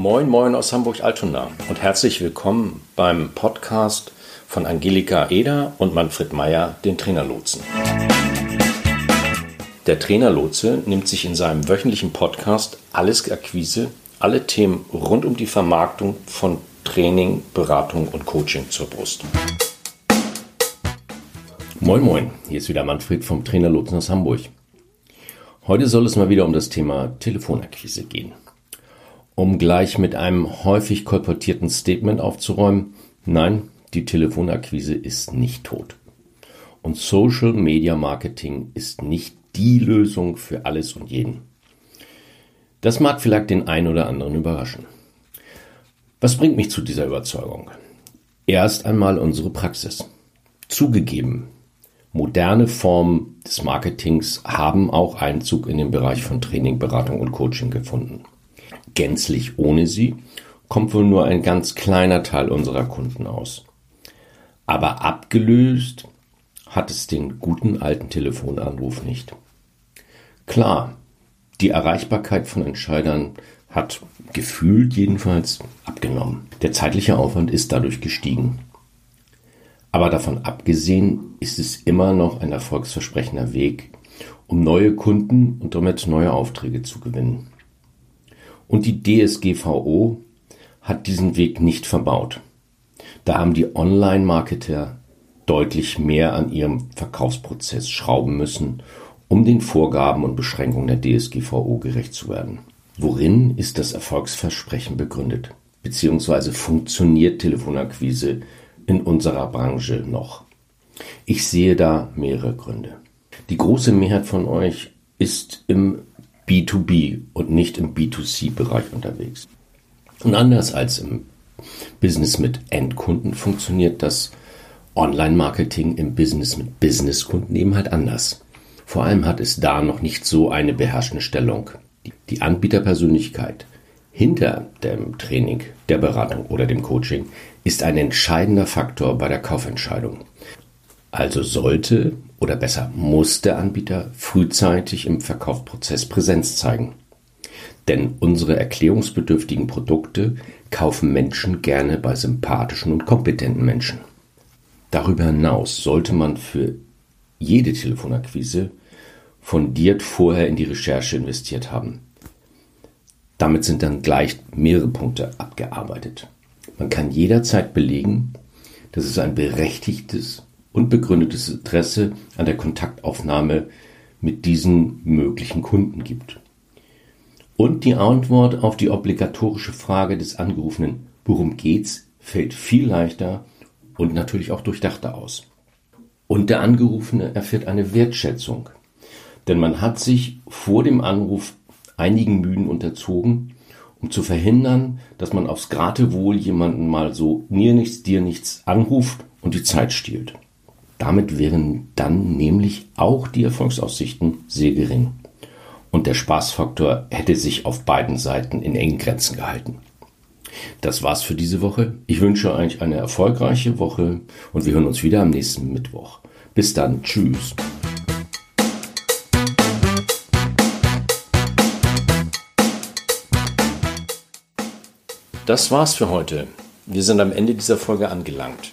Moin, moin aus Hamburg-Altona und herzlich willkommen beim Podcast von Angelika Eder und Manfred Meyer, den Trainerlotsen. Der Trainerlotse nimmt sich in seinem wöchentlichen Podcast Alles Akquise, alle Themen rund um die Vermarktung von Training, Beratung und Coaching zur Brust. Moin, moin, hier ist wieder Manfred vom Trainerlotsen aus Hamburg. Heute soll es mal wieder um das Thema Telefonakquise gehen. Um gleich mit einem häufig kolportierten Statement aufzuräumen, nein, die Telefonakquise ist nicht tot. Und Social Media Marketing ist nicht die Lösung für alles und jeden. Das mag vielleicht den einen oder anderen überraschen. Was bringt mich zu dieser Überzeugung? Erst einmal unsere Praxis. Zugegeben, moderne Formen des Marketings haben auch Einzug in den Bereich von Training, Beratung und Coaching gefunden. Gänzlich ohne sie kommt wohl nur ein ganz kleiner Teil unserer Kunden aus. Aber abgelöst hat es den guten alten Telefonanruf nicht. Klar, die Erreichbarkeit von Entscheidern hat gefühlt jedenfalls abgenommen. Der zeitliche Aufwand ist dadurch gestiegen. Aber davon abgesehen ist es immer noch ein erfolgsversprechender Weg, um neue Kunden und damit neue Aufträge zu gewinnen. Und die DSGVO hat diesen Weg nicht verbaut. Da haben die Online-Marketer deutlich mehr an ihrem Verkaufsprozess schrauben müssen, um den Vorgaben und Beschränkungen der DSGVO gerecht zu werden. Worin ist das Erfolgsversprechen begründet? Beziehungsweise funktioniert Telefonakquise in unserer Branche noch? Ich sehe da mehrere Gründe. Die große Mehrheit von euch ist im B2B und nicht im B2C-Bereich unterwegs. Und anders als im Business mit Endkunden funktioniert das Online-Marketing im Business mit Businesskunden eben halt anders. Vor allem hat es da noch nicht so eine beherrschende Stellung. Die Anbieterpersönlichkeit hinter dem Training, der Beratung oder dem Coaching ist ein entscheidender Faktor bei der Kaufentscheidung. Also sollte oder besser muss der Anbieter frühzeitig im Verkaufsprozess Präsenz zeigen. Denn unsere erklärungsbedürftigen Produkte kaufen Menschen gerne bei sympathischen und kompetenten Menschen. Darüber hinaus sollte man für jede Telefonakquise fundiert vorher in die Recherche investiert haben. Damit sind dann gleich mehrere Punkte abgearbeitet. Man kann jederzeit belegen, dass es ein berechtigtes und begründetes Interesse an der Kontaktaufnahme mit diesen möglichen Kunden gibt. Und die Antwort auf die obligatorische Frage des Angerufenen, worum geht's, fällt viel leichter und natürlich auch durchdachter aus. Und der Angerufene erfährt eine Wertschätzung denn man hat sich vor dem Anruf einigen Mühen unterzogen, um zu verhindern, dass man aufs Gratewohl jemanden mal so mir nichts, dir nichts anruft und die Zeit stiehlt. Damit wären dann nämlich auch die Erfolgsaussichten sehr gering. Und der Spaßfaktor hätte sich auf beiden Seiten in engen Grenzen gehalten. Das war's für diese Woche. Ich wünsche euch eine erfolgreiche Woche und wir hören uns wieder am nächsten Mittwoch. Bis dann. Tschüss. Das war's für heute. Wir sind am Ende dieser Folge angelangt.